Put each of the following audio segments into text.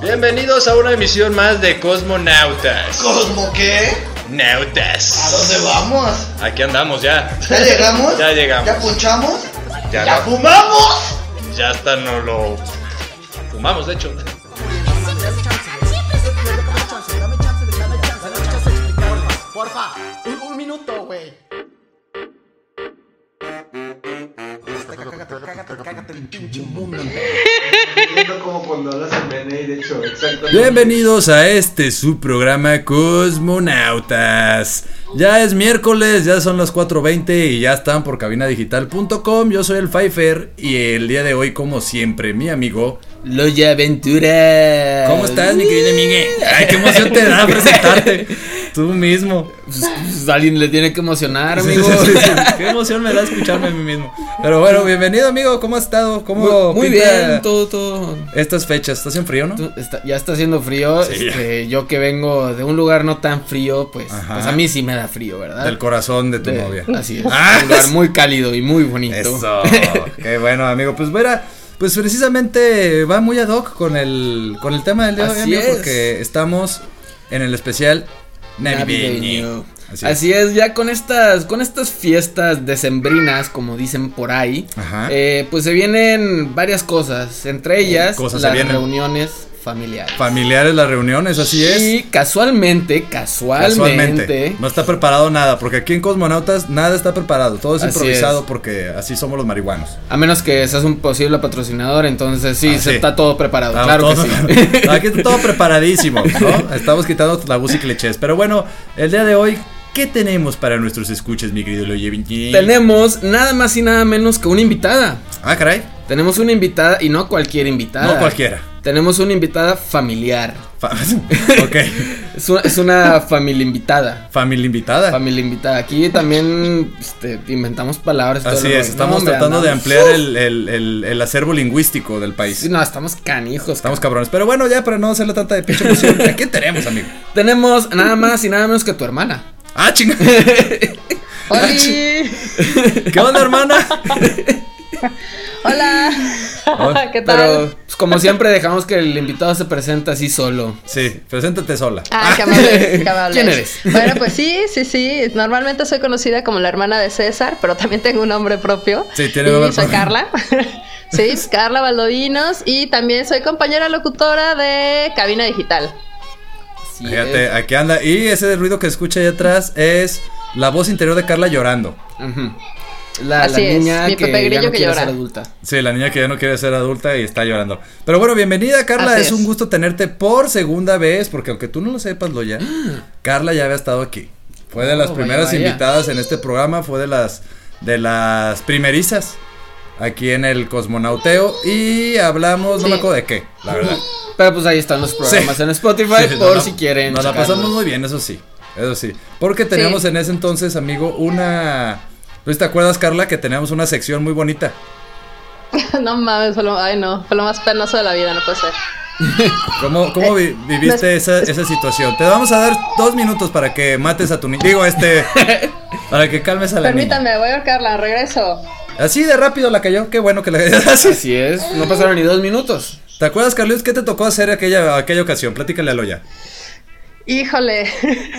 Bienvenidos a una emisión más de Cosmonautas. ¿Cosmo qué? Nautas. ¿A dónde vamos? Aquí andamos ya. ¿Ya llegamos? Ya llegamos. ¿Ya punchamos? Ya ¿Ya no. fumamos? Ya hasta no lo fumamos, de hecho. Pinche mundo. Viendo como cuando hablas en BNI, de hecho, exacto. Bienvenidos a este su programa Cosmonautas. Ya es miércoles, ya son las 4.20 y ya están por cabinadigital.com. Yo soy el Pfeiffer y el día de hoy, como siempre, mi amigo. Loya Aventura. ¿Cómo estás, mi querida Miguel? Ay, qué emoción te da presentarte. Tú mismo. Pues, pues, alguien le tiene que emocionar, amigo. sí, sí, sí. Qué emoción me da escucharme a mí mismo. Pero bueno, bienvenido, amigo. ¿Cómo has estado? ¿Cómo Muy, muy bien, todo, todo. Estas fechas, ¿estás en frío, no? Está- ya está haciendo frío. Este, yo que vengo de un lugar no tan frío, pues, pues a mí sí me da frío, ¿verdad? Del corazón de tu De- novia. Así es. Ah, un lugar muy cálido y muy bonito. Eso, qué bueno, amigo. Pues mira, pues precisamente va muy ad hoc con el, con el tema del día de hoy, amigo, es. porque estamos en el especial navideño. Así Así, es. es. ya con estas, con estas fiestas decembrinas, como dicen por ahí, eh, pues se vienen varias cosas, entre ellas cosas se las reuniones familiares. Familiares las reuniones, así es. Y casualmente, casualmente, Casualmente. No está preparado nada, porque aquí en Cosmonautas nada está preparado. Todo es Así improvisado es. porque así somos los marihuanos. a menos que seas un posible patrocinador, entonces sí, Ah, se sí. está todo preparado, Estamos claro que sí. Aquí está todo preparadísimo, ¿no? Estamos quitando tabús y clichés. Pero bueno, el día de hoy, ¿qué tenemos para nuestros escuches, mi querido Loye Vinci? Tenemos nada más y nada menos que una invitada. Ah, caray. Tenemos una invitada y no cualquier invitada. No cualquiera. Tenemos una invitada familiar. Fa- ok. Es una, es una familia invitada. Familia invitada. Familia invitada. Aquí también este, inventamos palabras. Así el es, estamos No, tratando de ampliar el, el- el- el acervo lingüístico del país. Sí, no, estamos canijos. Estamos cabrones. Pero bueno, ya para no hacerle tanta de pinche emoción, ¿a quién tenemos, amigo? Tenemos nada más y nada menos que tu hermana. Ah, chinga. ¡Oli! ¿Qué onda, hermana? Hola. ¿Qué tal? Pero, pues, como siempre, dejamos que el invitado se presente así solo. Sí, preséntate sola. Ah, qué amable, qué amable. ¿Quién eres? Bueno, pues sí, sí, sí. Normalmente soy conocida como la hermana de César, pero también tengo un nombre propio. Sí, tiene y nombre soy propio. Carla. sí, Carla Baldovinos. Y también soy compañera locutora de Cabina Digital. Así Fíjate, es. aquí anda. Y ese ruido que escucha ahí atrás es la voz interior de Carla llorando. La, la Así es, niña mi que Pepe ya no que quiere llora. ser adulta. Sí, la niña que ya no quiere ser adulta y está llorando. Pero bueno, bienvenida, Carla. Así Es, es. un gusto tenerte por segunda vez, porque aunque tú no lo sepas, Loya, Carla ya había estado aquí. Fue de Oh, las vaya, primeras vaya. invitadas en este programa, fue de las de las primerizas aquí en el Cosmonauteo y hablamos, no Sí. me acuerdo de qué, la verdad. Pero pues ahí están los programas Sí. en Spotify Sí, por no, si quieren. Nos la pasamos muy bien, eso sí. Eso sí. Porque teníamos Sí. en ese entonces, amigo, una. ¿Tú te acuerdas, Carla, que teníamos una sección muy bonita? no mames, fue lo, ay no, fue lo más penoso de la vida, no puede ser. ¿Cómo, cómo vi- viviste esa, esa situación? Te vamos a dar dos minutos para que mates a tu niño. Digo, este. para que calmes a la niña. Permítame, voy a Carla, regreso. Así de rápido la cayó. Qué bueno que la así. Así es, no pasaron ni dos minutos. ¿Te acuerdas, Carlos? ¿Qué te tocó hacer aquella, aquella ocasión? Platícale a Loya. Híjole,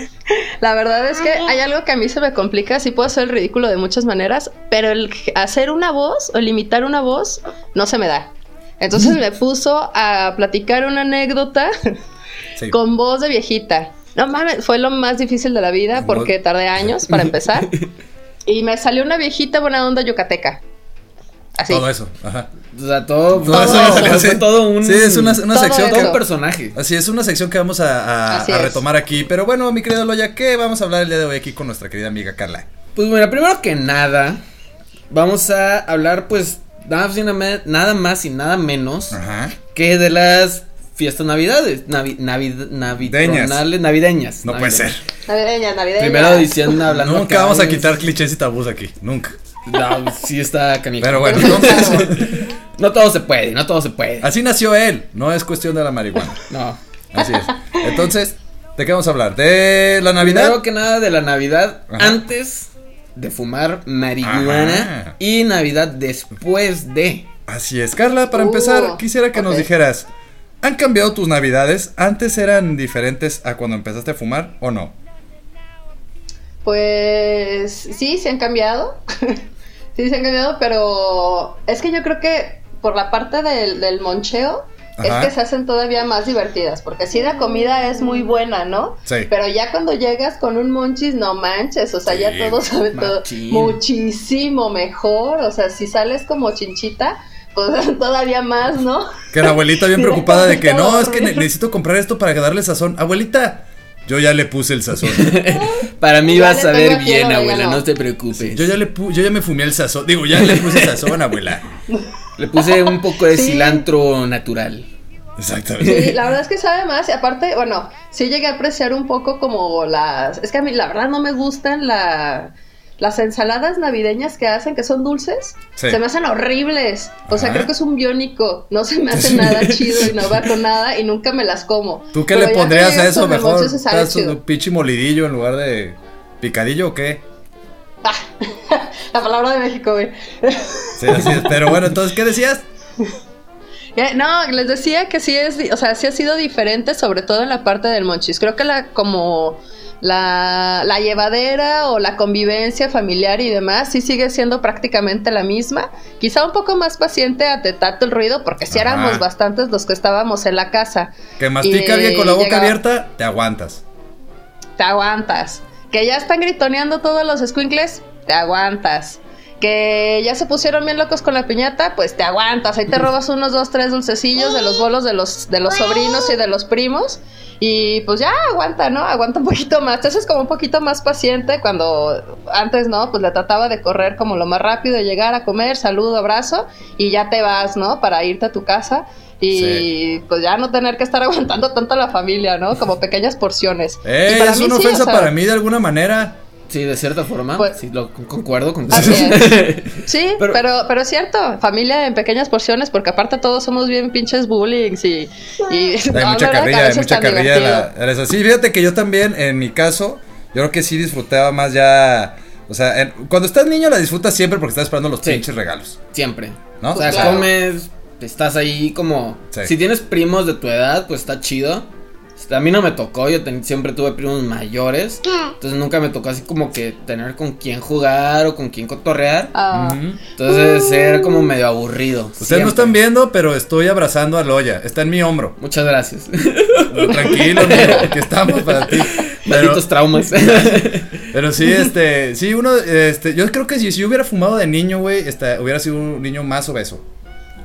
la verdad es que hay algo que a mí se me complica, sí puedo hacer el ridículo de muchas maneras, pero el hacer una voz o el imitar una voz no se me da. Entonces me puso a platicar una anécdota Sí. con voz de viejita. No mames, fue lo más difícil de la vida porque tardé años para empezar. Y me salió una viejita buena onda yucateca. Así. Todo eso. Ajá. O sea, todo, Todo eso todo, así. todo un. Sí, es una, una Todo sección todo un personaje. Así es, una sección que vamos a, retomar aquí. Pero bueno, mi querido Loya, ¿qué vamos a hablar el día de hoy aquí con nuestra querida amiga Carla? Pues mira, primero que nada, vamos a hablar, pues, nada, más y nada- nada más y nada menos Ajá. que de las fiestas navidades. Navi, navid- navitronales- navideñas. No puede ser. navideñas. Navideña, navideña. Primero diciendo, hablando. Nunca vamos a quitar clichés y tabús aquí. Nunca. No, sí está canijo. Pero bueno, entonces, No todo se puede, no todo se puede. así nació él. No es cuestión de la marihuana. No. Así es. Entonces, ¿de qué vamos a hablar? ¿De la Navidad? Primero que nada de la Navidad Ajá. antes de fumar marihuana Ajá. y Navidad después de. Así es. Carla, para Uh, empezar, quisiera que nos dijeras, ¿han cambiado tus Navidades? ¿Antes eran diferentes a cuando empezaste a fumar o no? Pues sí, se han cambiado. sí, se han cambiado, pero es que yo creo que por la parte del, del moncheo Ajá. es que se hacen todavía más divertidas, porque sí la comida es muy buena, ¿no? Sí. Pero ya cuando llegas con un monchis, no manches, o sea, Sí, ya todo sabe todo muchísimo mejor, o sea, si sales como chinchita, pues todavía más, ¿no? Que la abuelita bien preocupada de que no, es que necesito comprar esto para darle sazón. Abuelita, yo ya le puse el sazón. Para mí vas a ver bien, abuela, no. te preocupes. Yo ya le pu yo ya me fumé el sazón. Digo, ya le puse sazón, abuela. Le puse un poco de Sí. cilantro natural. Exactamente. Sí, la verdad es que sabe más y aparte, bueno, sí llegué a apreciar un poco como las... Es que a mí la verdad no me gustan la... Las ensaladas navideñas que hacen, que son dulces, Sí. se me hacen horribles. O sea, creo que es un biónico. No se me hace nada chido y no va con nada y nunca me las como. ¿Tú qué Pero le pondrías que a eso mejor? ¿Estás un pinche molidillo en lugar de picadillo o qué? Ah, la palabra de México, güey. Sí, así es. Pero bueno, entonces, ¿qué decías? Eh, No, les decía que sí es, o sea, sí ha sido diferente, sobre todo en la parte del monchis. Creo que la como la, la llevadera o la convivencia familiar y demás sí sigue siendo prácticamente la misma. Quizá un poco más paciente a tanto el ruido, porque sí Ajá. éramos bastantes los que estábamos en la casa. Que mastica bien con la boca llegaba- abierta, te aguantas. Te aguantas. Que ya están gritoneando todos los squinkles, te aguantas. Que ya se pusieron bien locos con la piñata, pues te aguantas. Ahí te robas unos dos, tres dulcecillos de los bolos de los, de los sobrinos y de los primos. Y pues ya aguanta, ¿no? Aguanta un poquito más. Te haces como un poquito más paciente cuando antes, ¿no? Pues le trataba de correr como lo más rápido, llegar a comer, saludo, abrazo y ya te vas, ¿no? Para irte a tu casa. Y Sí. pues ya no tener que estar aguantando tanto a la familia, ¿no? Como pequeñas porciones. ¡Eh! Es una sí, ofensa o sea, para mí de alguna manera. Sí, de cierta forma. Pues- sí, lo con- concuerdo con Así Sí, Pero- pero, pero, es cierto, familia en pequeñas porciones, porque aparte todos somos bien pinches bullying y, y Hay no, mucha carrilla, hay mucha carrilla. La, eso. Sí, fíjate que yo también, en mi caso, yo creo que sí disfrutaba más ya. O sea, en- cuando estás niño la disfrutas siempre porque estás esperando los Sí. pinches regalos. Siempre. ¿No? O sea, Claro. comes, estás ahí como... Sí. Si tienes primos de tu edad, pues está chido. A mí no me tocó, yo ten- siempre tuve primos mayores. Entonces nunca me tocó así como que tener con quién jugar o con quién cotorrear. Ah. Entonces era como medio aburrido. Ustedes siempre. no están viendo, pero estoy abrazando a Loya. Está en mi hombro. Muchas gracias. Tranquilo, amigo, aquí estamos para ti. Pero, Malditos traumas. pero sí, este, sí, uno, este, yo creo que si, si yo hubiera fumado de niño, güey, este, hubiera sido un niño más obeso.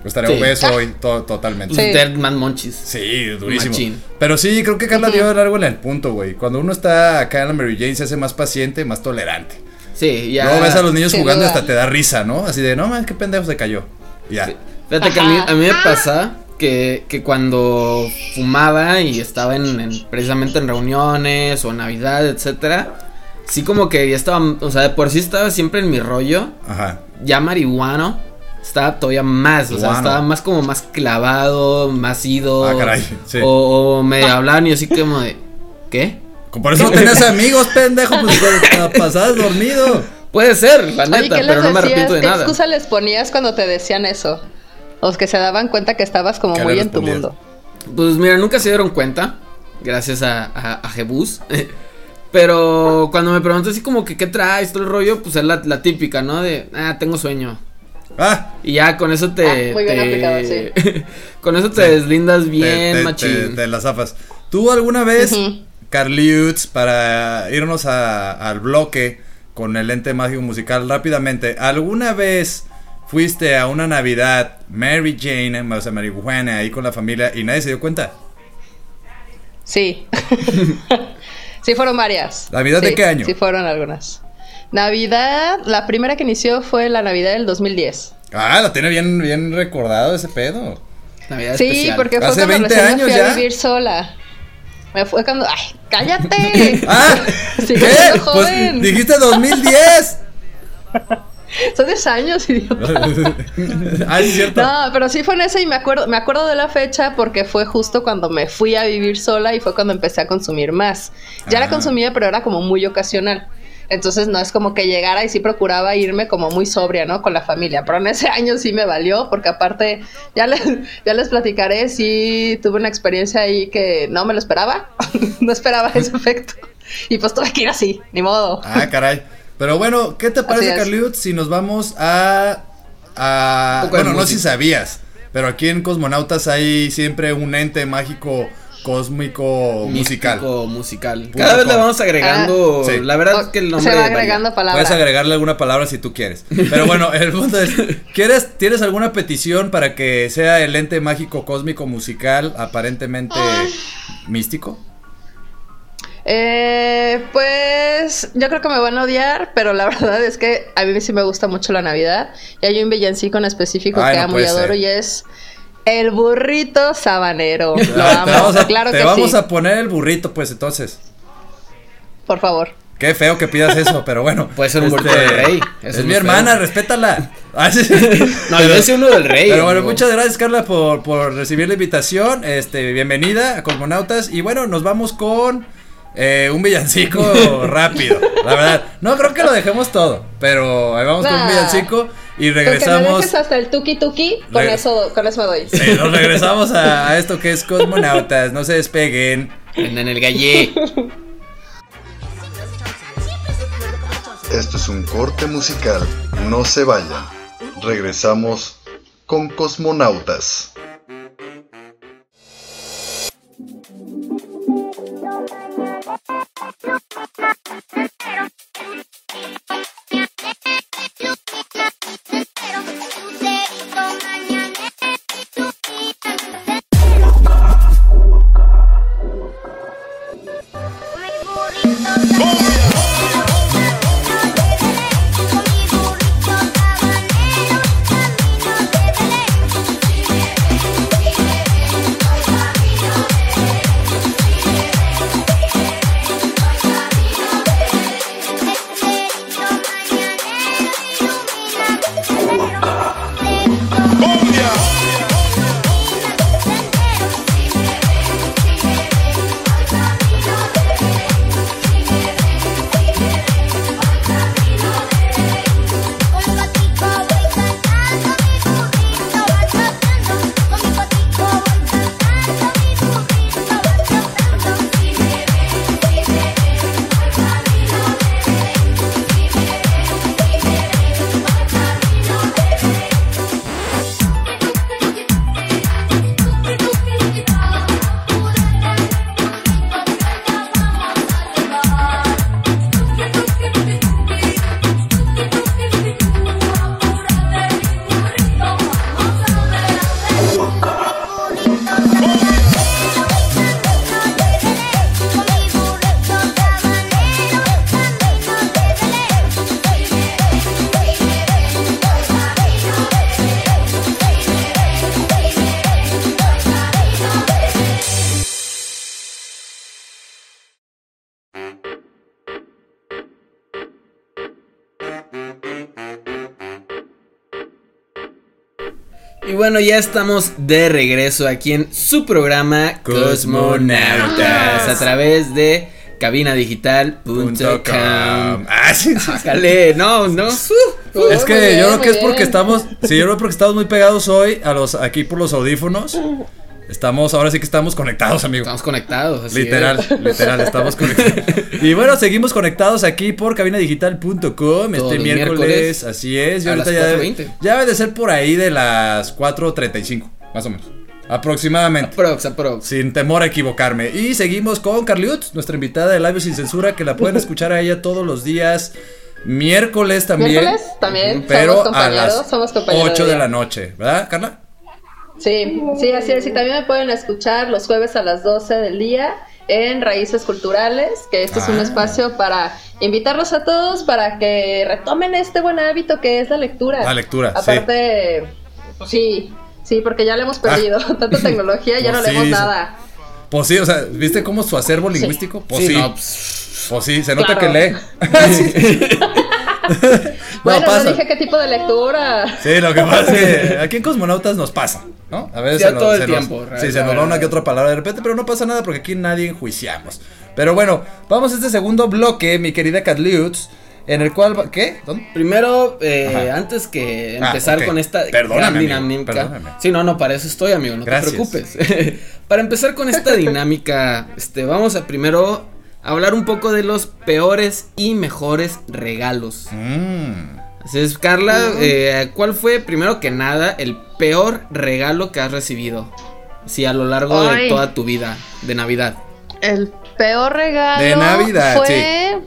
Estaría Sí. obeso hoy, to- totalmente. Pues Sí. Dead Man Monchis. Sí, durísimo. Machín. Pero sí, creo que Carla dio algo en el punto, güey. Cuando uno está acá en la Mary Jane se hace más paciente, más tolerante. Sí, ya. Luego ves a los niños jugando y hasta te da risa, ¿no? Así de, no, man, qué pendejo se cayó. Ya. Sí. Fíjate que a mí, Ajá. a mí me pasa que, que cuando fumaba y estaba en, en- precisamente en reuniones o Navidad, etcétera, sí como que ya estaba, o sea, de por sí estaba siempre en mi rollo, Ajá. ya marihuano, estaba todavía más, o sea, estaba más como más clavado, más ido. Ah, caray, sí. O, o me hablaban y así como de, ¿qué? Por eso no tenías amigos, pendejo, pues te pasabas dormido. Puede ser, la neta, ¿qué pero no me arrepiento de ¿Qué nada. excusa les ponías cuando te decían eso? O que se daban cuenta que estabas como ¿Qué muy en tu mundo. Pues mira, nunca se dieron cuenta, gracias a, a, a Jebus. Pero cuando me preguntas así como que qué traes, todo el rollo, pues es la, la típica, ¿no? De, ah, tengo sueño. Ah, Y ya con eso te... Ah, muy bien te- aplicado, sí. con eso te deslindas bien, te, machín. te- te las zafas. ¿Tú alguna vez, Ujú. Carliutz, para irnos a- al bloque con el ente mágico musical rápidamente, ¿alguna vez fuiste a una Navidad Mary Jane, o sea, marihuana, ahí con la familia y nadie se dio cuenta? Sí. sí fueron varias. ¿Navidad de Sí, qué año? Sí fueron algunas. Navidad, la primera que inició fue la Navidad del 2010. Ah, lo tiene bien, bien recordado ese pedo. Navidad Sí, especial. porque fue Hace cuando 20 recién me años fui ya. a vivir sola. Me fue cuando... ¡Ay, cállate! ¡Ah! ¿Qué? Pues joven. dijiste 2010. Son 10 años, idiota. ah, es cierto. No, pero sí fue en ese y me acuerdo, me acuerdo de la fecha porque fue justo cuando me fui a vivir sola y fue cuando empecé a consumir más. Ya Ah. la consumía, pero era como muy ocasional. Entonces no es como que llegara y sí procuraba irme como muy sobria, ¿no? Con la familia. Pero en ese año sí me valió, porque aparte, ya les, ya les platicaré, sí tuve una experiencia ahí que no me lo esperaba. no esperaba ese efecto. Y pues tuve que ir así, ni modo. Ah, caray. Pero bueno, ¿qué te parece. Carliut, si nos vamos a. a bueno, no sé si sabías, pero aquí en Cosmonautas hay siempre un ente mágico cósmico musical. Musical. Cada vez le vamos agregando. Ah, sí. La verdad es que el Se nombre. va varía. agregando palabras. Puedes agregarle alguna palabra si tú quieres. Pero bueno, el punto es, ¿quieres, ¿tienes alguna petición para que sea el ente mágico cósmico musical aparentemente místico? Eh, pues yo creo que me van a odiar, pero la verdad es que a mí sí me gusta mucho la Navidad. Y hay un villancico en específico Ay, que no amo y adoro ser. y es el burrito sabanero. Lo amo, te vamos a, claro te que vamos sí. a poner el burrito, pues entonces. Por favor. Qué feo que pidas eso, pero bueno. Este, Puede ser un burrito del rey, Es, mi hermana, feo. respétala. Ah, sí. No, yo decía uno del rey. Pero bueno, amigo. muchas gracias Carla por, por recibir la invitación. Este, bienvenida a Cosmonautas. Y bueno, nos vamos con eh, un villancico rápido. La verdad. No creo que lo dejemos todo. Pero ahí vamos con un villancico y Con que me regresamos. hasta el tuki tuki, con Reg- eso, con eso me doy. Sí, nos regresamos a, a esto que es Cosmonautas. No se despeguen. En el gallé. Esto es un corte musical. No se vayan. Regresamos con Cosmonautas. Bueno, ya estamos de regreso aquí en su programa Cosmonautas a través de cabinadigital.com. Ah, sí, sí. Sácale, no, no. Es que bien, yo creo que es porque bien. estamos, sí, yo creo porque estamos muy pegados hoy a los aquí por los audífonos. Estamos, ahora sí que estamos conectados, amigo. Estamos conectados. así Literal, es. literal, estamos conectados. Y bueno, seguimos conectados aquí por cabinadigital.com este miércoles, miércoles así es. Y a ahorita las ya debe, 4:20. ya debe de ser por ahí de las 4.35, más o menos. Aproximadamente. Aprox, aprox. Sin temor a equivocarme. Y seguimos con Carliut, nuestra invitada de Labios Sin Censura, que la pueden escuchar a ella todos los días. Miércoles también. Miércoles también, Pero somos a compañeros, las somos compañeros 8 de la noche. ¿Verdad, Carla? Sí, sí, así es. Y también me pueden escuchar los jueves a las 12 del día en Raíces Culturales, que este es un Ah. espacio para invitarlos a todos para que retomen este buen hábito que es la lectura. La lectura, sí. Aparte, pues sí, sí, porque ya le hemos perdido tanta tecnología, ya Pues no leemos sí, nada. Pues sí, o sea, ¿viste cómo su acervo lingüístico? Pues sí. Sí, no, pues, Pues sí, se nota Claro. que lee. Bueno, no pasa. dije qué tipo de lectura. Sí, lo que pasa es que aquí en Cosmonautas nos pasa, ¿no? A veces se nos, todo el se nos- tiempo, sí, se nos va una que otra palabra de repente, pero no pasa nada porque aquí nadie enjuiciamos. Pero bueno, vamos a este segundo bloque, mi querida Catliutz, en el cual, va- ¿qué? ¿Dónde? Primero, eh, antes que Ah, empezar con esta Perdóname, dinámica. perdóname. Sí, no, no, para eso estoy, amigo, no Gracias. te preocupes. para empezar con esta dinámica, este, vamos a primero hablar un poco de los peores y mejores regalos. Mm. Así es, Carla, eh, ¿cuál fue, primero que nada, el peor regalo que has recibido? Sí, a lo largo de toda tu vida de Navidad. El peor regalo De Navidad, fue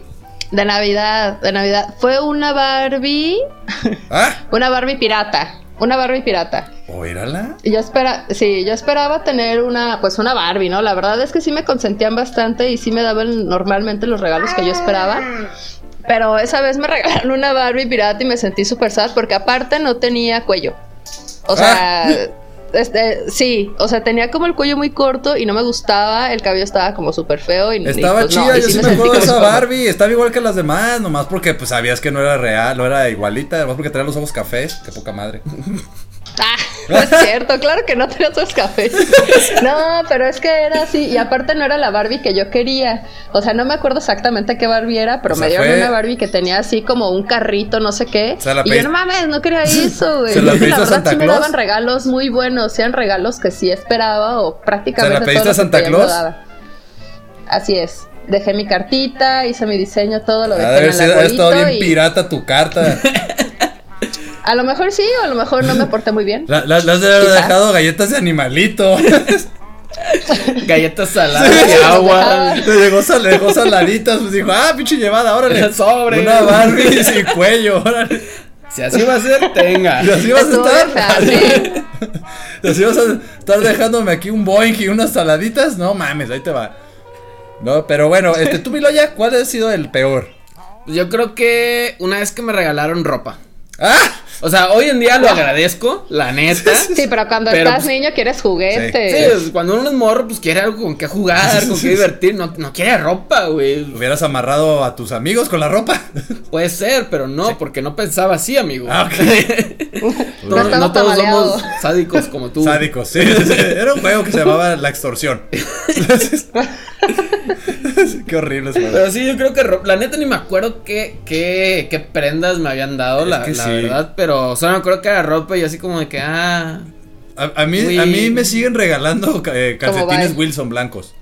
de Navidad, de Navidad. Fue una Barbie, ¿Ah? una Barbie pirata, una Barbie pirata. ¿Oírala? Y yo espera, sí, yo esperaba tener una, pues una Barbie, ¿no? La verdad es que sí me consentían bastante y sí me daban normalmente los regalos que yo esperaba. Pero esa vez me regalaron una Barbie pirata y me sentí súper sad porque aparte no tenía cuello. O sea, este, sí, o sea, tenía como el cuello muy corto y no me gustaba, el cabello estaba como súper feo y y, Estaba pues, no, chida, y yo sí me acuerdo de esa Barbie, estaba igual que las demás, nomás porque pues sabías que no era real, no era igualita, además porque tenía los ojos cafés, qué poca madre. Ah, no es cierto, claro que no tenía esos cafés. No, pero es que era así. Y aparte no era la Barbie que yo quería. O sea, no me acuerdo exactamente qué Barbie era, pero O sea, me dieron fue- una Barbie que tenía así como un carrito, no sé qué. La y yo no mames, no quería eso, güey. ¿Se la Es que pediste a verdad Santa sí me Claus? daban regalos muy buenos. Eran regalos que sí esperaba o prácticamente ¿Se la pediste todo a Santa me Claus? Así es. Dejé mi cartita, hice mi diseño, todo lo dejé de haber en el sido- ha estado bien y pirata tu carta. A lo mejor sí, o a lo mejor no me porté muy bien. La- la- Las de haber dejado galletas de animalito. Galletas saladas Sí, y agua. Le llegó, sal- dejó saladitas, pues dijo, ah, pinche llevada, órale. Sobre. Una Barbie sin cuello, órale. Si así va a ser, tenga. Y así vas a estar. fácil. Y así vas a estar dejándome aquí un Boeing y unas saladitas. No mames, ahí te va. No, pero bueno, este, tú, Miloya, ¿cuál ha sido el peor? Yo creo que una vez que me regalaron ropa. ¡Ah! O sea, hoy en día lo agradezco, la neta. Sí, pero cuando Pero, estás pues, niño quieres juguetes. Sí, pues, cuando uno es morro, pues quiere algo con que jugar, con que divertir. No, no quiere ropa, güey. Hubieras amarrado a tus amigos con la ropa. Puede ser, pero no, porque no pensaba así, amigo. Ah, ok. no, No no todos tamaleado. somos sádicos como tú. Sádicos, sí, sí, sí. Era un juego que se llamaba La Extorsión. Qué horrible es Pero sí, yo creo que la neta ni me acuerdo qué, qué, qué prendas me habían dado, Es la, que la sí. verdad. Pero solo me acuerdo que era ropa y así como de que, ah. A, a mí, a mí me siguen regalando eh, calcetines. Wilson blancos.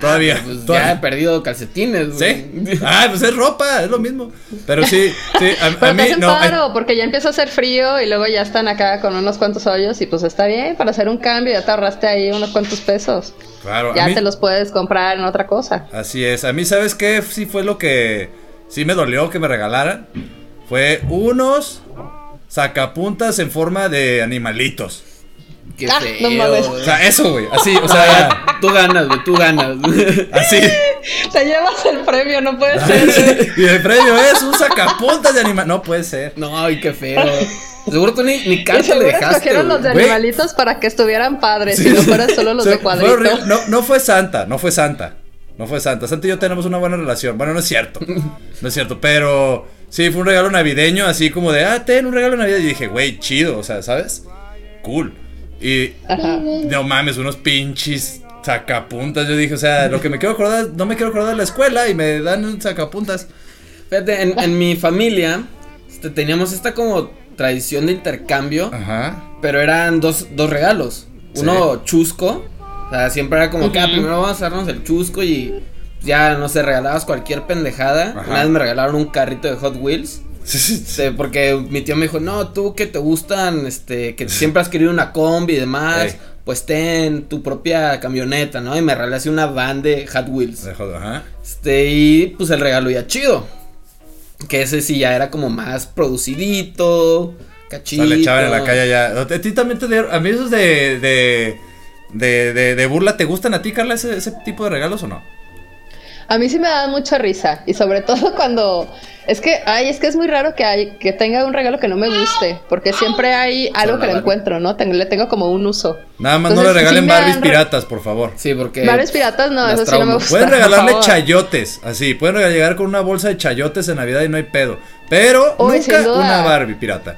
Todavía. ah, pues todavía. ya he perdido calcetines, güey. ¿Sí? Ah, pues es ropa, es lo mismo. Pero sí, sí, a, a Pero te mí hacen no. ay, paro, porque ya empieza a hacer frío y luego ya están acá con unos cuantos hoyos y pues está bien para hacer un cambio, ya te ahorraste ahí unos cuantos pesos. claro, a Ya mí- te los puedes comprar en otra cosa. Así es. A mí, ¿sabes qué? Sí fue lo que sí me dolió que me regalaran. Fue unos sacapuntas en forma de animalitos. Qué Ah, feo. no mames. O sea, eso, güey. Así, o sea, tú ganas, güey, tú ganas. así. Te llevas el premio, no puede ser. Y el premio es un sacapuntas de animal. No puede ser. no, ay, qué feo. Seguro tú ni, ni carta le dejaste. escogieron los de animalitos para que estuvieran padres Sí, y no fueran solo los O sea, de fue cuadrito. No, no fue Santa, no fue Santa. No fue Santa. Santa y yo tenemos una buena relación. Bueno, no es cierto. No es cierto. Pero sí, fue un regalo navideño, así como de, ah, ten un regalo de Navidad. Y dije, güey, chido, o sea, ¿sabes? Cool. Y Ajá. no mames, unos pinches sacapuntas. Yo dije, o sea, lo que me quiero acordar, no me quiero acordar de la escuela y me dan un sacapuntas. Fíjate, en, en mi familia este, teníamos esta como tradición de intercambio, Ajá. pero eran dos, dos regalos. Uno chusco, o sea, siempre era como que ah, primero vamos a darnos el chusco y ya, no sé, regalabas cualquier pendejada. Ajá. Una vez me regalaron un carrito de Hot Wheels. Sí, sí, sí. Este, porque mi tío me dijo, no, tú que te gustan, este, que siempre has querido una combi y demás, Ey. pues ten tu propia camioneta, ¿no? Y me regalé así una van de Hot Wheels. Ajá. Este, y pues el regalo ya chido. Que ese sí ya era como más producidito, O cachito. sea, le echaban en la calle ya. ¿A ti también te dieron? A mí esos de. de. de, de, de burla, ¿te gustan a ti, Carla, ese, ese tipo de regalos o no? A mí sí me da mucha risa. Y sobre todo cuando. Es que, ay, es que es muy raro que, hay, que tenga un regalo que no me guste. Porque siempre hay algo que le encuentro, ¿no? Ten- le tengo como un uso. Nada más no le sí regalen me dan Barbies re- piratas, por favor. Sí, porque. Bares piratas, no, eso sí no me gusta. Pueden regalarle chayotes, así, pueden llegar con una bolsa de chayotes en Navidad y no hay pedo. Pero Uy, nunca una Barbie pirata.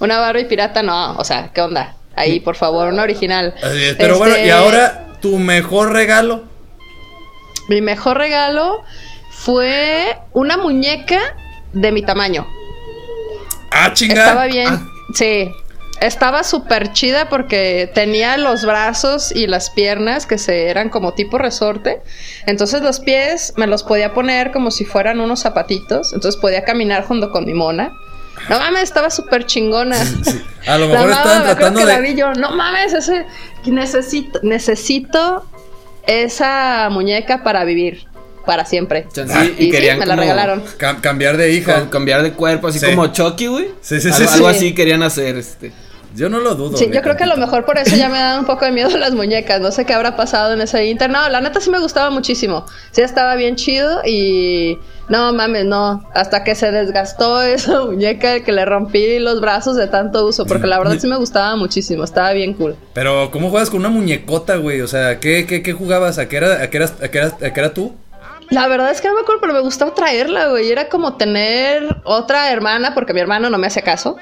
Una Barbie pirata, no. O sea, ¿qué onda? Ahí, por favor, una original. Así es, pero bueno, Este, y ahora tu mejor regalo. Mi mejor regalo fue una muñeca de mi tamaño. Ah, chinga. Estaba bien. Ah, Sí. Estaba súper chida porque tenía los brazos y las piernas que se eran como tipo resorte. Entonces los pies me los podía poner como si fueran unos zapatitos. Entonces podía caminar junto con mi mona. No mames, estaba súper chingona. a lo mejor estaban tratando que la de. vi yo, no mames, ese necesito necesito esa muñeca para vivir para siempre. Ah, y, y sí, querían me la regalaron. cam- cambiar de hija. con- cambiar de cuerpo, así Sí. como Chucky, güey. Sí, sí, sí, Algo, sí. algo Sí. así querían hacer, este. Yo no lo dudo. Sí, yo creo que a lo mejor por eso ya me dan un poco de miedo las muñecas. No sé qué habrá pasado en ese inter. No, la neta sí me gustaba muchísimo. Sí estaba bien chido y no mames, no. Hasta que se desgastó esa muñeca que le rompí los brazos de tanto uso. Porque la verdad sí me gustaba muchísimo. Estaba bien cool. Pero, ¿cómo juegas con una muñecota, güey? O sea, ¿qué, qué, qué jugabas? ¿A qué era, a qué eras- a qué eras- a qué era tú? La verdad es que no me acuerdo, pero me gustaba traerla, güey. Era como tener otra hermana, porque mi hermano no me hacía caso.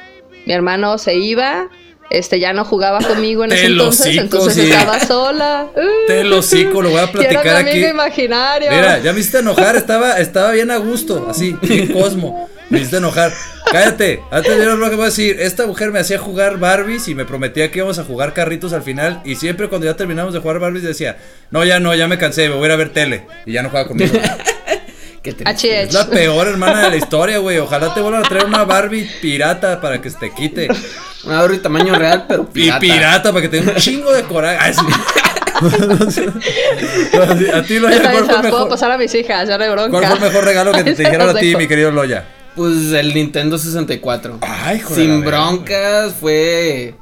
Mi hermano se iba, este ya no jugaba conmigo en ese entonces, hocico, entonces sí. estaba sola. Te lo lo voy a Y era mi platicar amigo aquí. imaginario. Mira, ya me hiciste enojar, estaba, estaba bien a gusto, así, bien Cosmo. Me hiciste enojar. Cállate, antes de lo que voy a decir, esta mujer me hacía jugar Barbies y me prometía que íbamos a jugar carritos al final. Y siempre cuando ya terminamos de jugar Barbies decía, no, ya no, ya me cansé, me voy a ir a ver tele. Y ya no juega conmigo. Qué triste. HH. Es la peor hermana de la historia, güey. Ojalá te vuelvan a traer una Barbie pirata para que se te quite. Una Barbie tamaño real, pero Y pirata. pirata para que te dé un chingo de coraje. Ay, sí. a ti, Loya, ¿cuál fue, las puedo mejor, pasar a mis hijas, ya no hay bronca. cuál fue el mejor regalo que te Se dijeron a ti, mi querido Loya? Pues el Nintendo 64. Ay, hijo de la Sin broncas, fue.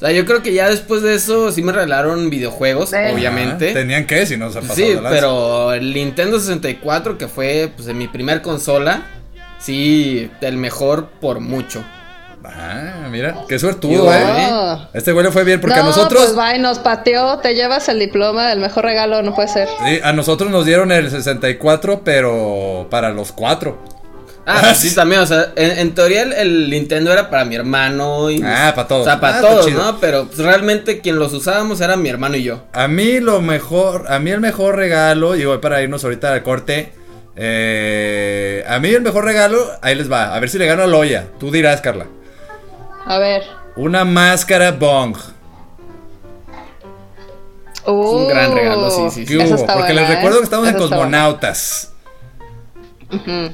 O sea, yo creo que ya después de eso sí me regalaron videojuegos, Eh. obviamente. Ah, Tenían que, si no se ha pasado Sí, pero el Nintendo 64, que fue pues en mi primer consola, sí, el mejor por mucho. Ah, mira, qué suertudo, eh. Este güey le fue bien porque a No, nosotros. Pues va y nos pateó, te llevas el diploma del mejor regalo, no puede ser. sí, a nosotros nos dieron el 64, pero para los cuatro. Ah, sí, también, o sea, en, en teoría el, el Nintendo era para mi hermano y... Ah, para todos. O sea, para Ah, todos. ¿no? Pero pues, realmente quien los usábamos era mi hermano y yo. A mí lo mejor, a mí el mejor regalo, y voy para irnos ahorita al corte. eh, a mí el mejor regalo, ahí les va. A ver si le gano a Loya. Tú dirás, Carla. A ver. Una máscara Bong. Uh, un gran regalo, sí, sí, ¿Qué Esa hubo? está Porque buena, les ¿eh? recuerdo que estamos en Esa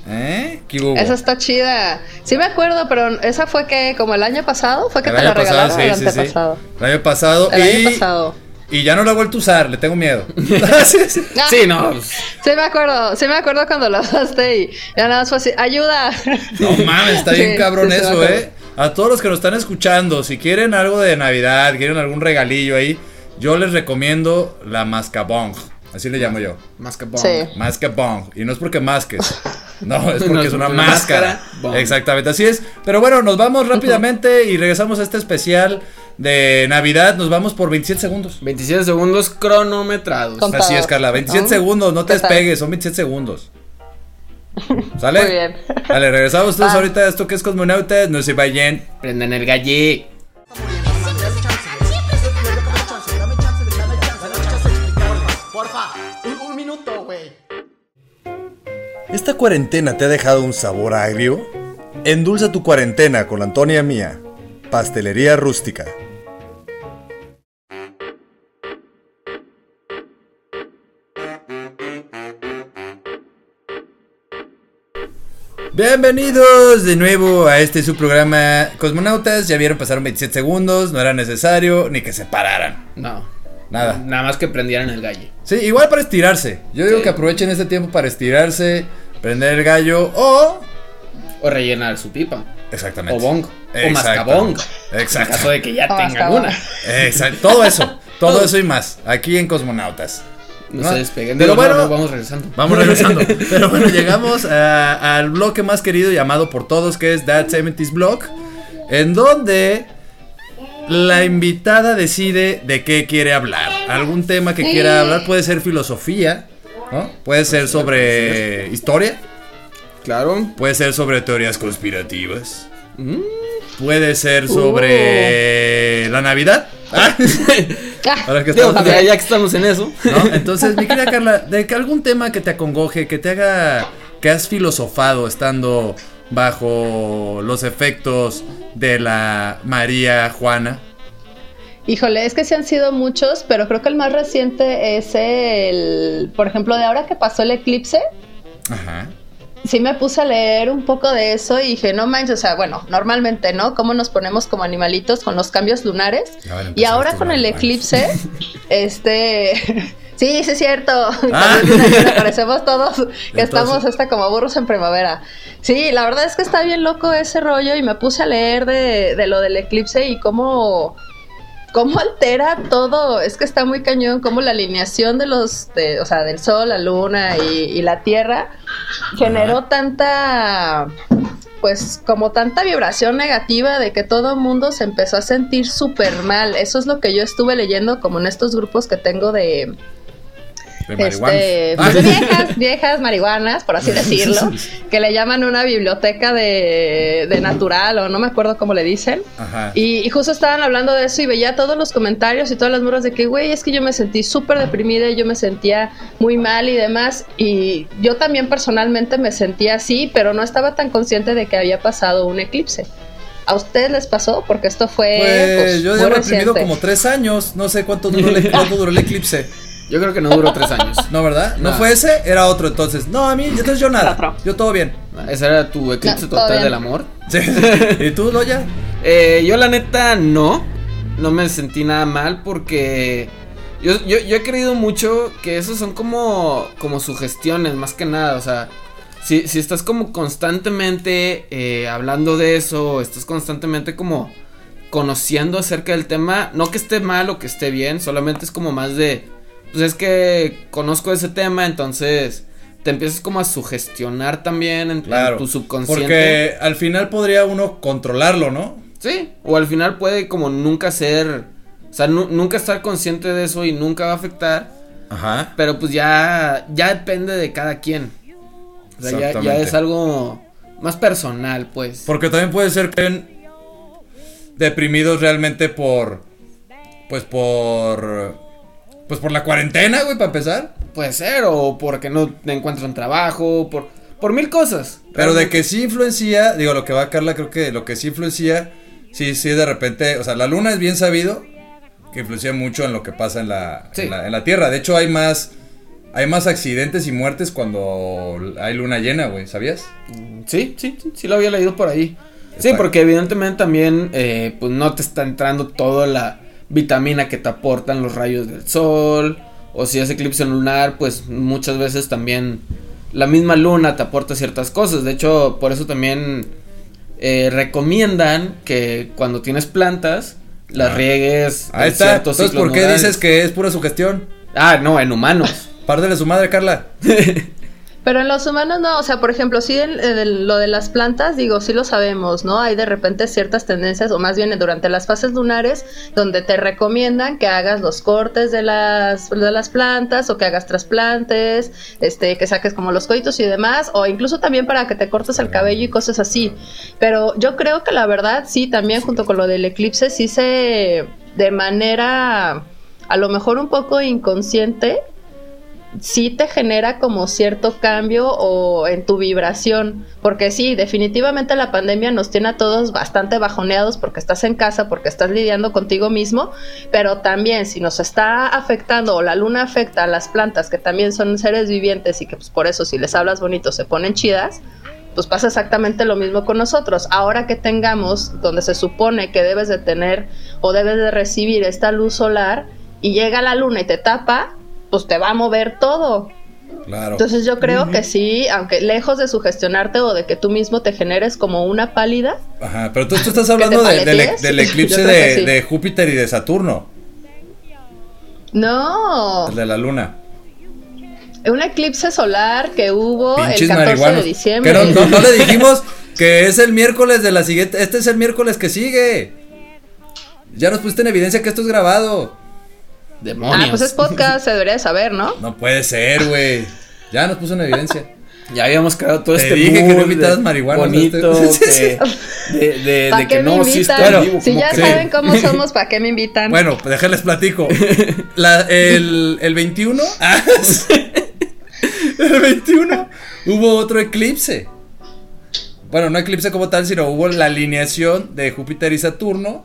¿Eh? ¿Qué hubo? Esa está chida. Sí me acuerdo, pero esa fue que como el año pasado, fue que El te año la regalaron el sí, sí, sí. antepasado. El año pasado. El y, año pasado. y ya no la he vuelto a usar, le tengo miedo. Sí, sí. Ah, Sí, no. pues, Sí me acuerdo, sí me acuerdo cuando lo usaste y ya nada más fue así, ayuda. No mames, está bien Sí, cabrón eso, eh. A todos los que nos están escuchando, si quieren algo de Navidad, quieren algún regalillo ahí, yo les recomiendo la Mascabong. Así le llamo yo. Más que bong. Sí. Mascabong. Y no es porque masques. No, es porque No, es una máscara. máscara, bong. Exactamente, así es. Pero bueno, nos vamos rápidamente y regresamos a este especial de Navidad. Nos vamos por 27 segundos. 27 segundos cronometrados. Así es, Carla. 27 ¿No? segundos, no te despegues, son 27 segundos. ¿Sale? Muy bien. Vale, regresamos todos Va. ahorita a esto que es Cosmonautas. No se vayan. Prenden el galle. ¿Esta cuarentena te ha dejado un sabor agrio? Endulza tu cuarentena con la Antonia Mía, Pastelería Rústica. Bienvenidos de nuevo a este su programa Cosmonautas. Ya vieron, pasaron 27 segundos, no era necesario ni que se pararan. No. Nada. Nada más que prendieran el galle. Sí, igual para estirarse. Yo digo Sí. que aprovechen este tiempo para estirarse, prender el gallo o. O rellenar su pipa. Exactamente. O bong. O Exacto. mascabong. En Exacto. caso de que ya O tengan una. Exacto. Todo eso. Todo eso y más. Aquí en Cosmonautas. No, ¿no? se despeguen. Pero no, bueno, no, vamos regresando. Vamos regresando. Pero bueno, llegamos a- al bloque más querido y amado por todos, que es That 70s Block, en donde la invitada decide de qué quiere hablar. Algún tema que quiera hablar puede ser filosofía, ¿no? Puede ser sobre historia, Claro. puede ser sobre teorías conspirativas, Mm. puede ser sobre la Navidad. Ah, Ah, Ahora que Digo, estamos ya, ya que estamos en eso. ¿no? Entonces, mi querida Carla, de que algún tema que te acongoje, que te haga, que has filosofado estando bajo los efectos de la María Juana. Híjole, es que sí han sido muchos, pero creo que el más reciente es el, por ejemplo, de ahora que pasó el eclipse, Ajá. sí me puse a leer un poco de eso y dije, no manches, o sea, bueno, normalmente, ¿no? ¿Cómo nos ponemos como animalitos con los cambios lunares? Y ahora estos con el eclipse, este... Sí, sí es cierto. Ah. Parecemos todos que Entonces- estamos hasta como burros en primavera. Sí, la verdad es que está bien loco ese rollo y me puse a leer de, de lo del eclipse y cómo cómo altera todo. Es que está muy cañón, cómo la alineación de los, de- o sea, del sol, la luna y, y la tierra generó tanta, pues, como tanta vibración negativa de que todo el mundo se empezó a sentir súper mal. Eso es lo que yo estuve leyendo, como en estos grupos que tengo de, De marihuanos. este, pues, viejas, viejas marihuanas, por así decirlo, que le llaman una biblioteca de, de natural o no me acuerdo cómo le dicen. Ajá. Y, y justo estaban hablando de eso y veía todos los comentarios y todas las muras de que, güey, es que yo me sentí súper deprimida y yo me sentía muy mal y demás. Y yo también personalmente me sentía así, pero no estaba tan consciente de que había pasado un eclipse. ¿A ustedes les pasó? Porque esto fue Pues pues, yo llevo reprimido como tres años. No sé cuánto duró el, cuánto duró el eclipse. Yo creo que no duró tres años. No, ¿verdad? ¿No No. fue ese? Era otro entonces. No, a mí, entonces yo nada. Otro. Yo todo bien. Ese era tu eclipse No, total bien. del amor. Sí. ¿Y tú, Loya? Eh, yo la neta no, no me sentí nada mal porque yo, yo, yo he creído mucho que esos son como, como sugestiones más que nada, o sea, si, si estás como constantemente eh, hablando de eso, estás constantemente como conociendo acerca del tema, no que esté mal o que esté bien, solamente es como más de, pues es que conozco ese tema, entonces te empiezas como a sugestionar también en, Claro. tu subconsciente. Porque al final podría uno controlarlo, ¿no? Sí, o al final puede como nunca ser, o sea, nu- nunca estar consciente de eso y nunca va a afectar, Ajá. pero pues ya, ya depende de cada quien. O sea, ya, ya es algo más personal, pues. Porque también puede ser que deprimidos realmente por. Pues por. Pues por la cuarentena, güey, para empezar. Puede ser, o porque no encuentran trabajo, por, por mil cosas. Pero de que sí influencia, digo, lo que va Carla, creo que lo que sí influencia, sí, sí, de repente, o sea, la luna es bien sabido que influencia mucho en lo que pasa en la, Sí. en la, en la Tierra. De hecho, hay más, hay más accidentes y muertes cuando hay luna llena, güey, ¿sabías? Sí, sí, sí, sí lo había leído por ahí. Sí, porque evidentemente también, eh, pues no te está entrando toda la vitamina que te aportan los rayos del sol. O si es eclipse lunar, pues muchas veces también la misma luna te aporta ciertas cosas. De hecho, por eso también eh, recomiendan que cuando tienes plantas, las Ah. riegues. Ahí está. Entonces, ¿por qué dices que es pura sugestión? Ah, no, en humanos. Párdele su madre, Carla. Pero en los humanos no, o sea, por ejemplo, sí en, lo de las plantas, digo, sí lo sabemos, ¿no? Hay de repente ciertas tendencias, o más bien durante las fases lunares, donde te recomiendan que hagas los cortes de las, de las plantas, o que hagas trasplantes, este, que saques como los coitos y demás, o incluso también para que te cortes el cabello y cosas así. Pero yo creo que la verdad, sí, también junto con lo del eclipse, sí se, de manera, a lo mejor un poco inconsciente, sí te genera como cierto cambio o en tu vibración, porque sí, definitivamente la pandemia nos tiene a todos bastante bajoneados porque estás en casa, porque estás lidiando contigo mismo, pero también si nos está afectando o la luna afecta a las plantas que también son seres vivientes y que pues por eso si les hablas bonito se ponen chidas, pues pasa exactamente lo mismo con nosotros. Ahora que tengamos donde se supone que debes de tener o debes de recibir esta luz solar y llega la luna y te tapa, pues te va a mover todo. Claro. Entonces yo creo que sí, aunque lejos de sugestionarte o de que tú mismo te generes como una pálida, Ajá, pero tú, tú estás hablando de- del, eclipse de, sí. de Júpiter y de Saturno, no. el de la luna. Un eclipse solar que hubo Pinches el 14 marihuanos. de diciembre. No, no- no le dijimos que es el miércoles de la siguiente. Este es el miércoles que sigue. Ya nos pusiste en evidencia que esto es grabado. Demonios. Ah, pues es podcast, se debería de saber, ¿no? No puede ser, güey. Ya nos puso en evidencia. Ya habíamos creado todo Te este dije que no mood invitaras de- marihuanos a bonito este- que- de, de, ¿Para de qué que me no, sí invitan? está en Bueno, vivo, si ya que- saben cómo somos, ¿para qué me invitan? Bueno, pues déjenles platico. La- el, el 21. ah, el 21 hubo otro eclipse. Bueno, no eclipse como tal, sino hubo la alineación de Júpiter y Saturno.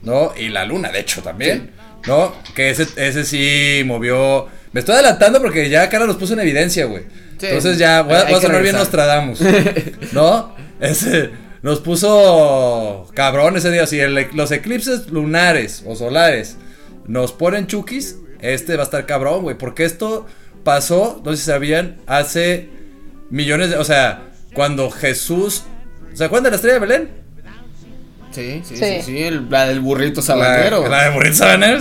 ¿No? Y la luna, de hecho, también. ¿No? Que ese, ese sí movió. Me estoy adelantando porque ya Cara los puso en evidencia, güey. Sí. Entonces ya voy a, voy a sonar bien. Nostradamus. ¿No? Ese nos puso cabrón ese día. Si el- los eclipses lunares o solares nos ponen chukis, este va a estar cabrón, güey. Porque esto pasó, no sé si sabían, hace millones de. O sea, cuando Jesús. ¿Se acuerdan de la estrella de Belén? Sí, sí, sí, Sí. sí, el- la del burrito sabanero. La, la de Burrito Sabanero.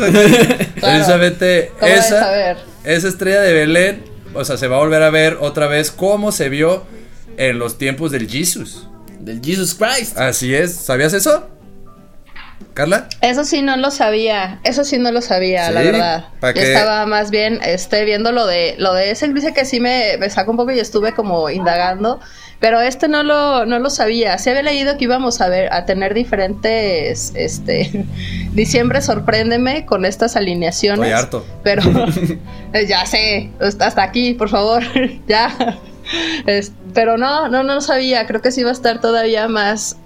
Precisamente ¿Cómo debes esa, esa estrella de Belén, o sea, se va a volver a ver otra vez cómo se vio en los tiempos del Jesus. Del Jesus Christ. Así es, ¿sabías eso? Carla? Eso sí no lo sabía, eso sí no lo sabía, Sí, la verdad. ¿pa' Yo qué? estaba más bien este, viendo lo de lo de ese eclipse que sí me, me sacó un poco y estuve como indagando, pero este no lo, no lo sabía. Sí había leído que íbamos a ver, a tener diferentes, este, diciembre sorpréndeme con estas alineaciones. Estoy harto. Pero eh, ya sé, hasta aquí, por favor, ya. Es- pero no, no, no lo sabía. Creo que sí va a estar todavía más,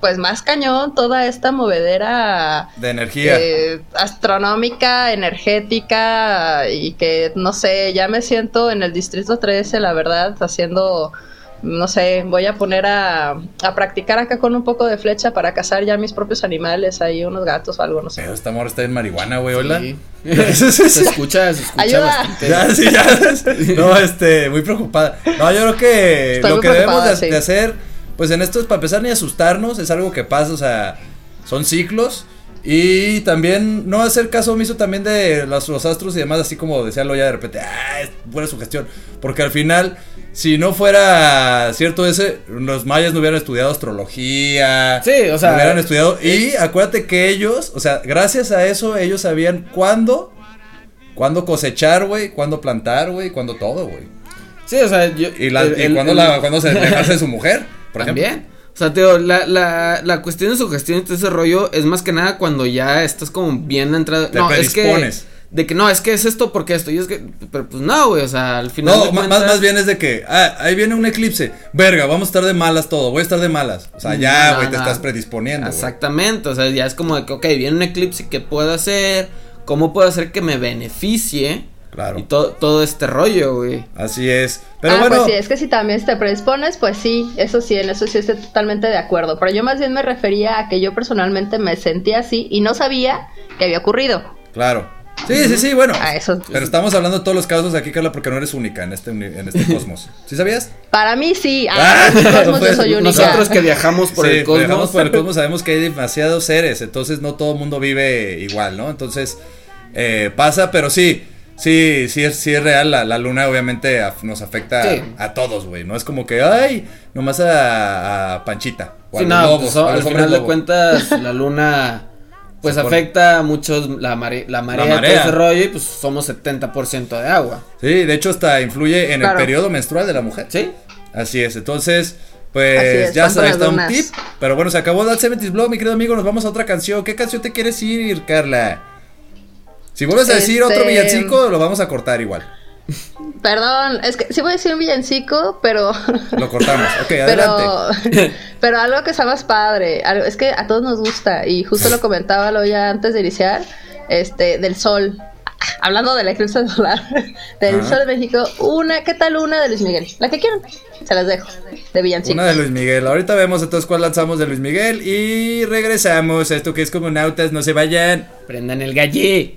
pues más cañón toda esta movedera De energía. eh, astronómica, energética y que no sé, ya me siento en el distrito 13, la verdad, haciendo no sé, voy a poner a, a practicar acá con un poco de flecha para cazar ya mis propios animales, ahí unos gatos o algo, no sé. Pero esta morra está en marihuana, güey, hola. Sí. se escucha, se escucha Ayuda. bastante. Ya, sí, ya. No, este, muy preocupada. No, yo creo que Estoy lo que debemos de, sí. de hacer, pues en esto es para empezar ni asustarnos, es algo que pasa, o sea, son ciclos. Y también no hacer caso omiso también de los, los astros y demás, así como decía ya de repente, ah, es buena sugestión. Porque al final, si no fuera cierto ese, los mayas no hubieran estudiado astrología. Sí, o sea, No hubieran estudiado. Y acuérdate que ellos, o sea, gracias a eso, ellos sabían cuándo cuándo cosechar, güey, cuándo plantar, güey, cuándo todo, güey. Sí, o sea, yo. Y, la, el- y el- cuándo, el- la, cuándo se dejarse de su mujer, por ejemplo. O sea, te digo, la, la, la cuestión de sugestión y todo ese rollo es más que nada cuando ya estás como bien entrado. Te no, es que. De que no, es que es esto porque esto. Y es que. Pero pues no, güey. O sea, al final. No, cuentas- más, más bien es de que, ah, ahí viene un eclipse. Verga, vamos a estar de malas todo, voy a estar de malas. O sea, ya, No, güey, te estás predisponiendo. Exactamente. O sea, ya es como de que, ok, viene un eclipse, ¿qué puedo hacer? ¿Cómo puedo hacer que me beneficie? Claro. Y todo, todo este rollo, güey. Así es. Pero ah, bueno, pues sí, es que si también te predispones, pues sí, eso sí, en eso sí estoy totalmente de acuerdo. Pero yo más bien me refería a que yo personalmente me sentía así y no sabía que había ocurrido. claro. Sí, sí, sí, bueno. A eso. Pero estamos hablando de todos los casos aquí, Carla, porque no eres única en este, en este cosmos. ¿Sí sabías? Para mí sí, Ah, ah, en mi cosmos pues, yo soy única. Nosotros que viajamos por Sí, el cosmos. viajamos por el cosmos sabemos que hay demasiados seres, entonces no todo el mundo vive igual, ¿no? Entonces eh, pasa, pero sí, sí, sí es, sí es real, la, la luna obviamente nos afecta Sí. a, a todos, güey, no es como que, ay, nomás a, a Panchita. o a Sí, los no, lobos, pues, a los al final de cuentas la luna pues afecta a muchos la, mare- la marea, La todo marea. ese rollo y pues somos 70% de agua. Sí, de hecho hasta influye en el periodo menstrual de la mujer. ¿Sí? Así es, entonces, pues es, ya las está un tip. Pero bueno, se acabó That 70s Blog, mi querido amigo. Nos vamos a otra canción. ¿Qué canción te quieres ir, Carla? Si vuelves a decir otro Este- villancico, lo vamos a cortar igual. Perdón, es que sí voy a decir un villancico, pero. Lo cortamos. Ok, adelante. Pero, pero algo que sea más padre. algo- es que a todos nos gusta. Y justo lo comentaba lo ya antes de iniciar. Este, del sol. Hablando del eclipse solar. Del Ajá. sol de México. Una, ¿qué tal una de Luis Miguel? La que quieran. Se las dejo. De villancico. Una de Luis Miguel. Ahorita vemos entonces cuál lanzamos de Luis Miguel. Y regresamos a esto que es como nautas. No se vayan. Prendan el gallé.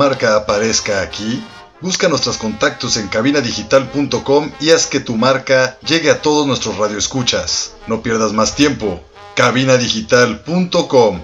Marca aparezca aquí? Busca nuestros contactos en cabinadigital.com y haz que tu marca llegue a todos nuestros radioescuchas. No pierdas más tiempo. cabinadigital.com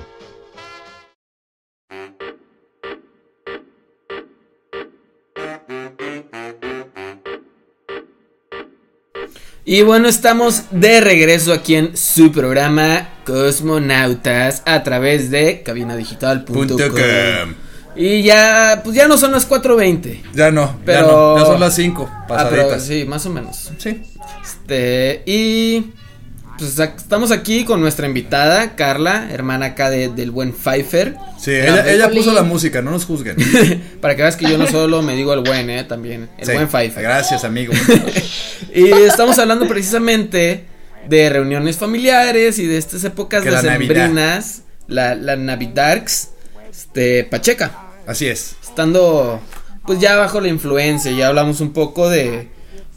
Y bueno, estamos de regreso aquí en su programa Cosmonautas a través de cabinadigital.com. Y ya, pues ya no son las 4.20. Ya no, Pero- ya no, ya son las 5 Ah, pero pasaditas. sí, más o menos. sí. Este, y pues estamos aquí con nuestra invitada, Carla, hermana acá de- del buen Pfeiffer. Sí, ella, puso la música, no nos juzguen. Para que veas que yo no solo me digo el buen, eh, también. El Sí, buen Pfeiffer. Gracias, amigo. Y estamos hablando precisamente de reuniones familiares y de estas épocas la decembrinas, la, la Navidarks, este, Pacheca. Así es. Estando pues ya bajo la influencia, ya hablamos un poco de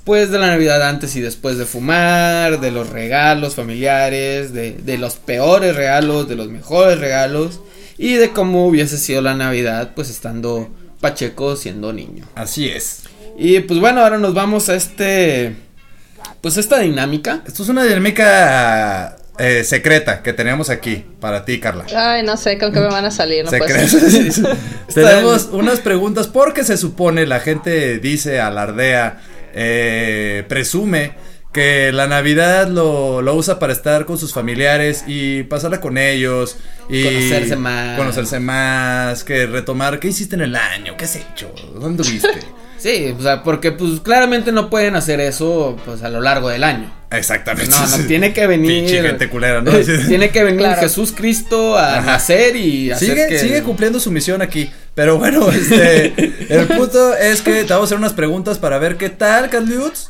pues de la Navidad antes y después de fumar, de los regalos familiares, de, de los peores regalos, de los mejores regalos y de cómo hubiese sido la Navidad pues estando Pacheco siendo niño. Así es. Y pues bueno, ahora nos vamos a este pues esta dinámica. Esto es una dinámica eh, secreta que teníamos aquí para ti, Carla. Ay, no sé con qué me van a salir, no. Tenemos unas preguntas porque se supone, la gente dice, alardea, eh, presume que la Navidad lo, lo usa para estar con sus familiares y pasarla con ellos y Conocerse más. conocerse más, que retomar qué hiciste en el año, qué has hecho, dónde viste. Sí, o sea, porque pues claramente no pueden hacer eso pues a lo largo del año. Exactamente. No, no, tiene que venir. Pinche gente culera, ¿no? tiene que venir Claro. Jesús Cristo a Ajá. nacer y hacer Sigue, que. sigue cumpliendo su misión aquí. Pero bueno, este. el punto es que te vamos a hacer unas preguntas para ver qué tal, Carliux.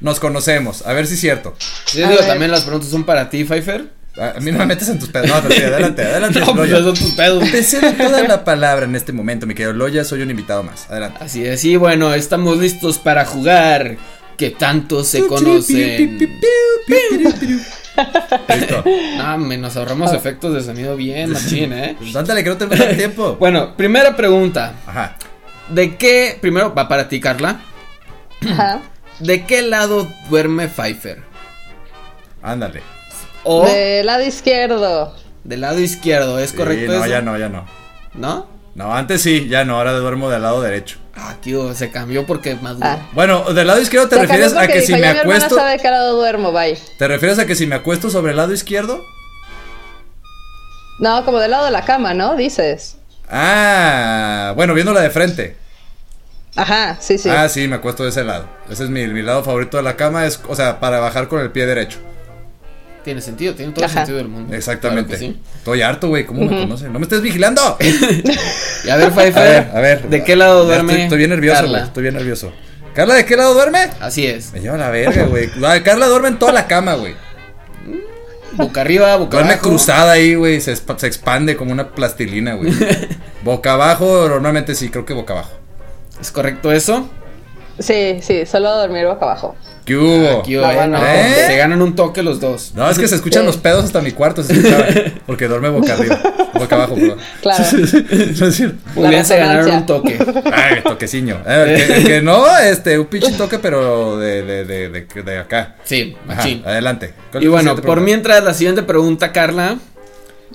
Nos conocemos, a ver si es cierto. Yo digo, también las preguntas son para ti, Pfeiffer. A a mí no me metes en tus pedos. No, pero sí, adelante, adelante. No, pues son tus pedos. Te cedo toda la palabra en este momento, mi querido Loya. Soy un invitado más. Adelante. Así es, y bueno, estamos listos para jugar. Que tanto se conocen. Listo. No, me nos ahorramos efectos de sonido bien, machín, eh. Pues ándale, que no te el tiempo. Bueno, primera pregunta. Ajá. ¿De qué, primero va para ti, Carla? Ajá. ¿De qué lado duerme Pfeiffer? Ándale. O Del lado izquierdo. del lado izquierdo, ¿es Sí, correcto no, eso? ya no, ya no. ¿No? No, antes sí, ya no. Ahora duermo del lado derecho. Ah, tío, se cambió porque más duro. Ah. Bueno, del lado izquierdo te Se refieres a que si me "Ya mi hermana acuesto. sabe de qué lado duermo, bye. ¿Te refieres a que si me acuesto sobre el lado izquierdo? No, como del lado de la cama, ¿no? Dices. Ah, bueno, viéndola de frente. Ajá, sí, sí. Ah, sí, me acuesto de ese lado. Ese es mi, mi lado favorito de la cama, es, o sea, para bajar con el pie derecho. Tiene sentido, tiene todo el sentido del mundo. Exactamente. Claro que sí. Estoy harto, güey, ¿cómo me conocen? ¡No me estés vigilando! Y a ver, a Pfeiffer, ver, a ver. ¿de qué lado duerme? Estoy, estoy bien nervioso, güey, estoy bien nervioso. ¿Carla de qué lado duerme? Así es. Me lleva la verga, güey. Carla duerme en toda la cama, güey. Boca arriba, boca Duerme abajo. cruzada ahí, güey. Se, se expande como una plastilina, güey. boca abajo, normalmente sí, creo que boca abajo. ¿Es correcto eso? Sí, sí, solo dormir boca abajo. ¿Qué hubo? Aquí, No, eh, no, ¿Eh? Se ganan un toque los dos. No, es que se escuchan Sí. los pedos hasta mi cuarto, se. Porque duerme boca arriba. Boca abajo, perdón. Claro. No es cierto. Se ganaron un toque. Ay, toqueciño. Eh, el que, el que no, este, un pinche toque, pero de, de, de, de, de acá. Sí, Ajá, machín. adelante. ¿Cuál Y bueno, por mientras, la siguiente pregunta, Carla.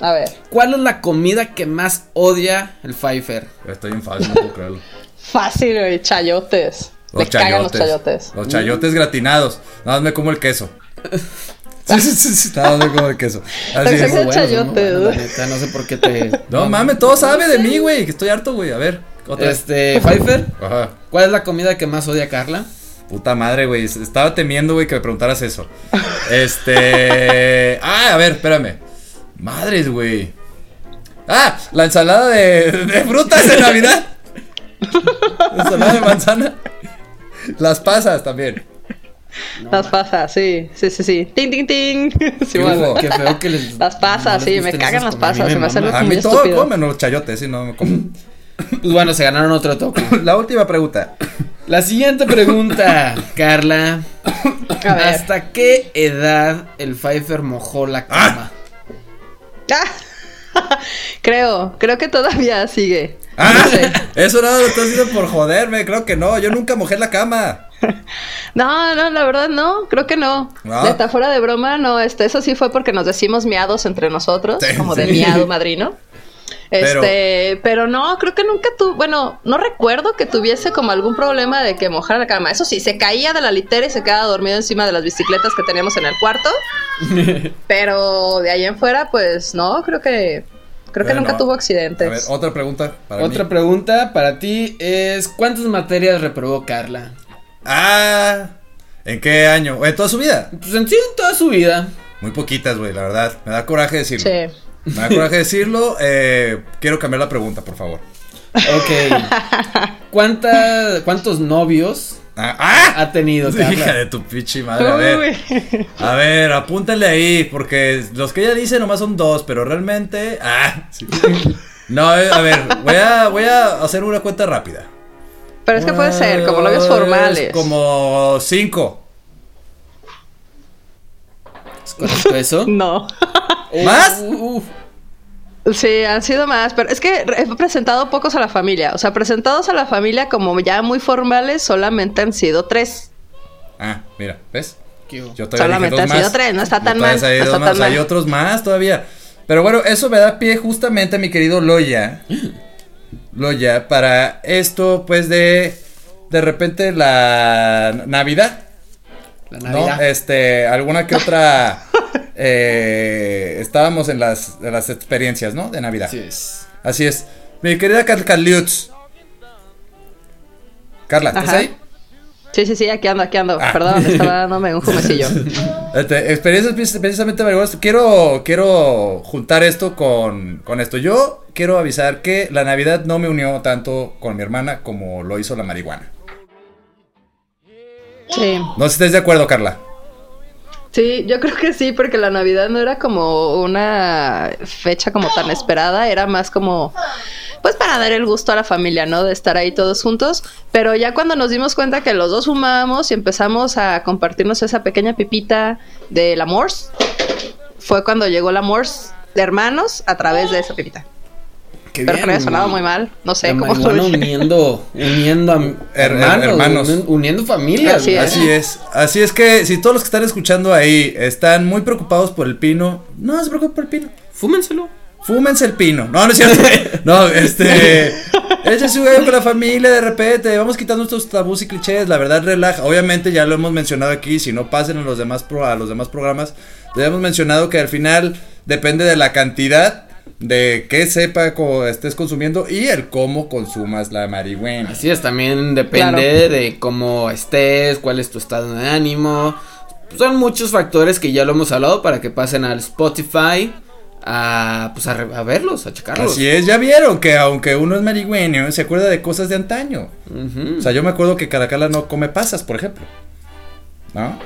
A ver. ¿Cuál es la comida que más odia el Pfeiffer? Estoy en fácil, no puedo creerlo. Fácil, güey. Chayotes. Los chayotes. los chayotes. Los chayotes gratinados. Nada más me como el queso. Sí, sí, sí, sí, nada más me como el queso. Así es. Chayote, la ¿no? neta, no sé por qué te. No mames, todo sabe de mí, güey. Que estoy harto, güey. A ver, otra. Este, Pfeiffer, Ajá. ¿cuál es la comida que más odia Carla? Puta madre, güey. Estaba temiendo, güey, que me preguntaras eso. Este. Ah, a ver, espérame. Madres, güey. Ah, la ensalada de, de frutas de Navidad. La ensalada de manzana. Las pasas también. Las pasas, sí, sí, sí, sí. Ting, ting, ting. Sí, ¿Qué bueno. hubo? Qué feo que les. Las pasas, no les sí, me cagan las pasas, se me hace mama. A mí todo estúpido. comen los chayotes, sí, no me como. Pues bueno, se ganaron otro toque. La última pregunta. La siguiente pregunta, Carla. A ver. ¿Hasta qué edad el Pfeiffer mojó la cama? Ah, Creo, creo que todavía sigue. Ah, No sé. eso no lo estás haciendo por joderme, creo que no. Yo nunca mojé la cama. No, no, la verdad no, creo que no. No. Fuera de broma, no, este, eso sí fue porque nos decimos miados entre nosotros, Sí, como sí. de miado madrino. Pero- Este, pero, no, creo que nunca tuvo, bueno, no recuerdo que tuviese como algún problema de que mojara la cama. Eso sí, se caía de la litera y se quedaba dormido encima de las bicicletas que teníamos en el cuarto. pero de ahí en fuera, pues no, creo que, creo que Bueno, nunca tuvo A ver, accidentes. otra pregunta para Otra mí. pregunta para ti es: ¿cuántas materias reprobó Carla? Ah, ¿en qué año? ¿En toda su vida? Pues en sí, en toda su vida. Muy poquitas, güey, la verdad. Me da coraje decirlo. Sí. Me da coraje decirlo. Eh, quiero cambiar la pregunta, por favor. Ok. ¿Cuántas, ¿Cuántos novios Ah, ¡ah! ha tenido Hija Carla? de tu pinche madre. A ver, a ver, apúntale ahí, porque los que ella dice nomás son dos, pero realmente. Ah, sí. No, a ver, voy a, voy a hacer una cuenta rápida. Pero es que puede ser, como novios formales. Como cinco. ¿Es correcto eso? No. ¿Más? Uh, uh, Sí, han sido más, pero es que he presentado pocos a la familia. O sea, presentados a la familia como ya muy formales, solamente han sido tres. Ah, mira, ¿ves? Yo todavía Solamente dije han sido más. tres, no está tan mal, hay no dos está más, tan Hay mal. otros más todavía. Pero bueno, eso me da pie justamente a mi querido Loya. Loya, para esto, pues de. De repente la Navidad. La ¿No? Este, alguna que otra. eh, estábamos en las, en las experiencias, ¿no? De Navidad. Así es. Así es. Mi querida Car- Carliutz. Carla, ¿estás Ajá. ahí? Sí, sí, sí, aquí ando, aquí ando. Ah. Perdón, estaba dándome un jumecillo. Este, experiencias precis- precisamente marihuanas. Quiero, quiero juntar esto con, con esto. Yo quiero avisar que la Navidad no me unió tanto con mi hermana como lo hizo la marihuana. Sí. No sé si estés de acuerdo, Carla. Sí, yo creo que sí, porque la Navidad no era como una fecha como tan esperada, era más como, pues para dar el gusto a la familia, ¿no? De estar ahí todos juntos. Pero ya cuando nos dimos cuenta que los dos fumábamos y empezamos a compartirnos esa pequeña pipita del amor, fue cuando llegó el amor de hermanos a través de esa pipita. Qué que no haya bien, sonado ¿no? muy mal, no sé cómo dije. uniendo, uniendo a Her- hermanos, hermanos. uni- uniendo familias. Así es. Así es. Así es que si todos los que están escuchando ahí están muy preocupados por el pino, no se preocupen por el pino. Fúmenselo. Fúmense el pino. No, no es cierto. No, este. Échese un gallo con la familia de repente. Vamos quitando estos tabús y clichés. La verdad, relaja. Obviamente, ya lo hemos mencionado aquí. Si no pasen a los demás, pro- a los demás programas, ya hemos mencionado que al final depende de la cantidad de qué sepa co- estés consumiendo y el cómo consumas la marihuana. Así es, también depende de cómo estés, cuál es tu estado de ánimo. Son muchos factores que ya lo hemos hablado para que pasen al Spotify a, pues a, re- a verlos, a checarlos. Así es, ya vieron que aunque uno es marihueño, se acuerda de cosas de antaño. O sea, yo me acuerdo que Caracala no come pasas, por ejemplo. ¿No?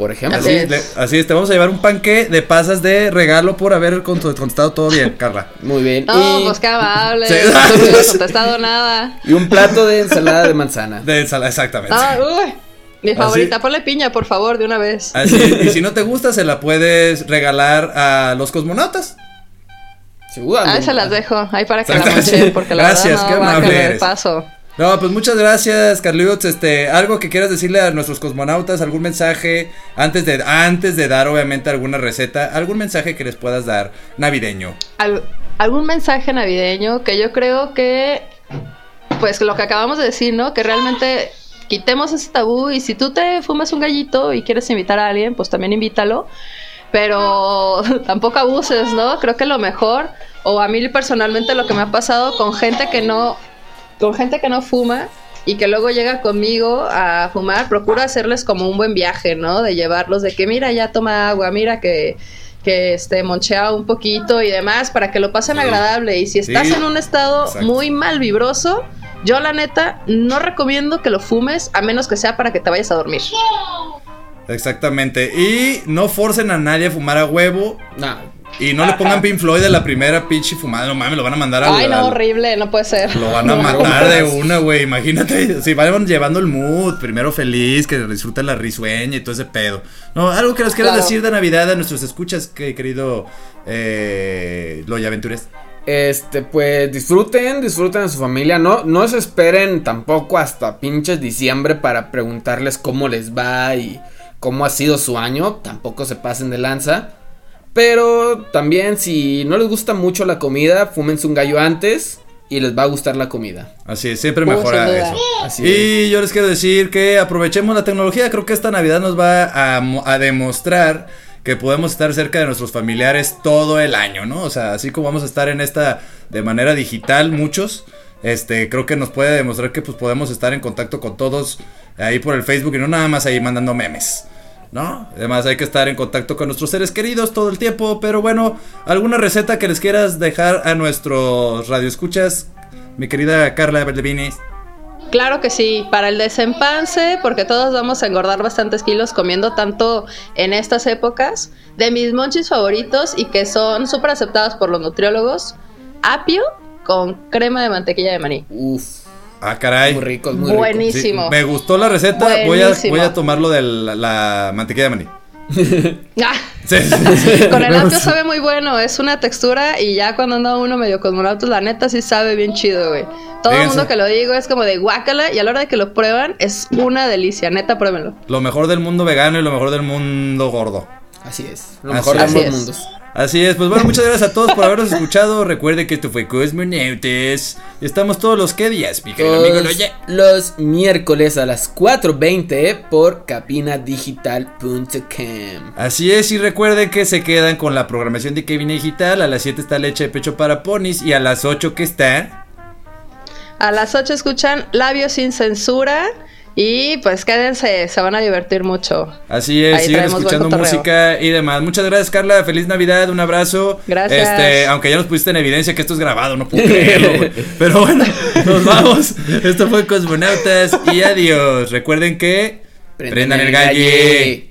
Por ejemplo. Así, es. le- así es, te vamos a llevar un panque de pasas de regalo por haber cont- contestado todo bien, Carla. Muy bien. No, y, pues qué amable. Sí. No hubiera contestado nada. y un plato de ensalada de manzana. De ensalada, exactamente. Ah, uy. Mi Así- favorita, ponle piña, por favor, de una vez. Así y si no te gusta, se la puedes regalar a los cosmonautas. Seguro. Ah, se las dejo, ahí para que la mochen, porque la Gracias, verdad qué no va a amable querer eres. paso. No, pues muchas gracias, Carlitos. Este, algo que quieras decirle a nuestros cosmonautas, algún mensaje antes de antes de dar obviamente alguna receta, algún mensaje que les puedas dar navideño. Al- algún mensaje navideño que yo creo que, pues lo que acabamos de decir, ¿no? Que realmente quitemos ese tabú y si tú te fumas un gallito y quieres invitar a alguien, pues también invítalo. Pero tampoco abuses, ¿no? Creo que lo mejor, o a mí personalmente lo que me ha pasado con gente que no, con gente que no fuma y que luego llega conmigo a fumar, procuro hacerles como un buen viaje, ¿no? De llevarlos, de que mira, ya toma agua, mira que, que este, monchea un poquito y demás, para que lo pasen Sí. agradable. Y si estás Sí. en un estado Exacto. muy mal vibroso, yo la neta no recomiendo que lo fumes, a menos que sea para que te vayas a dormir. Exactamente. Y no forcen a nadie a fumar a huevo. Nah, Y no le pongan Pink Floyd de la primera pinche fumada, no mames, lo van a mandar a Ay, no, horrible, no puede ser. Lo van a matar de una, güey. Imagínate, si van llevando el mood, primero feliz, que disfruten la risueña y todo ese pedo. No, algo que nos quieras Claro. decir de Navidad a nuestros escuchas, que, querido eh, Loya Aventures. Este, pues disfruten, disfruten a su familia. No, no se esperen tampoco hasta pinches diciembre para preguntarles cómo les va y cómo ha sido su año. Tampoco se pasen de lanza. Pero también si no les gusta mucho la comida, fúmense un gallo antes y les va a gustar la comida. Así es, siempre Uh, mejora eso. Así es. Y yo les quiero decir que aprovechemos la tecnología. Creo que esta Navidad nos va a, a demostrar que podemos estar cerca de nuestros familiares todo el año, ¿no? O sea, así como vamos a estar en esta de manera digital, muchos. Este, creo que nos puede demostrar que pues podemos estar en contacto con todos ahí por el Facebook y no nada más ahí mandando memes. ¿No? Además hay que estar en contacto con nuestros seres queridos todo el tiempo. Pero bueno, ¿alguna receta que les quieras dejar a nuestros radioescuchas? Mi querida Carla Beldevinis. Claro que sí, para el desempance, porque todos vamos a engordar bastantes kilos comiendo tanto en estas épocas. De mis monchis favoritos y que son súper aceptados por los nutriólogos, apio con crema de mantequilla de maní. Uf, Ah, caray. muy ricos, muy. Buenísimo. Sí, me gustó la receta. Voy a, voy a tomarlo de la, la mantequilla de maní. Ah, Sí, sí, sí. con el apio sabe muy bueno, es una textura y ya cuando anda uno medio cosmonautas, la neta sí sabe bien chido, güey. Todo el mundo que lo digo es como de guácala y a la hora de que lo prueban es una delicia, neta, pruébenlo. Lo mejor del mundo vegano y lo mejor del mundo gordo. Así es. Lo Así mejor de ambos es. mundos. Así es, pues bueno, muchas gracias a todos por habernos escuchado. Recuerden que esto fue Cosmonautes. Y estamos todos los que días, mi querido amigo Loye. los miércoles a las 4.20 por capinadigital.com. Así es, y recuerden que se quedan con la programación de Kevin Digital. A las 7 está leche de pecho para ponis y a las 8 que está. A las 8 escuchan Labios sin censura y pues quédense, se van a divertir mucho. Así es, Ahí sigan traemos buen escuchando música y demás. Muchas gracias, Carla. Feliz Navidad, un abrazo. Gracias. Este, aunque ya nos pusiste en evidencia que esto es grabado, no puedo creerlo, güey. Pero bueno, nos vamos. Esto fue Cosmonautas y adiós. Recuerden que prendan, el galle.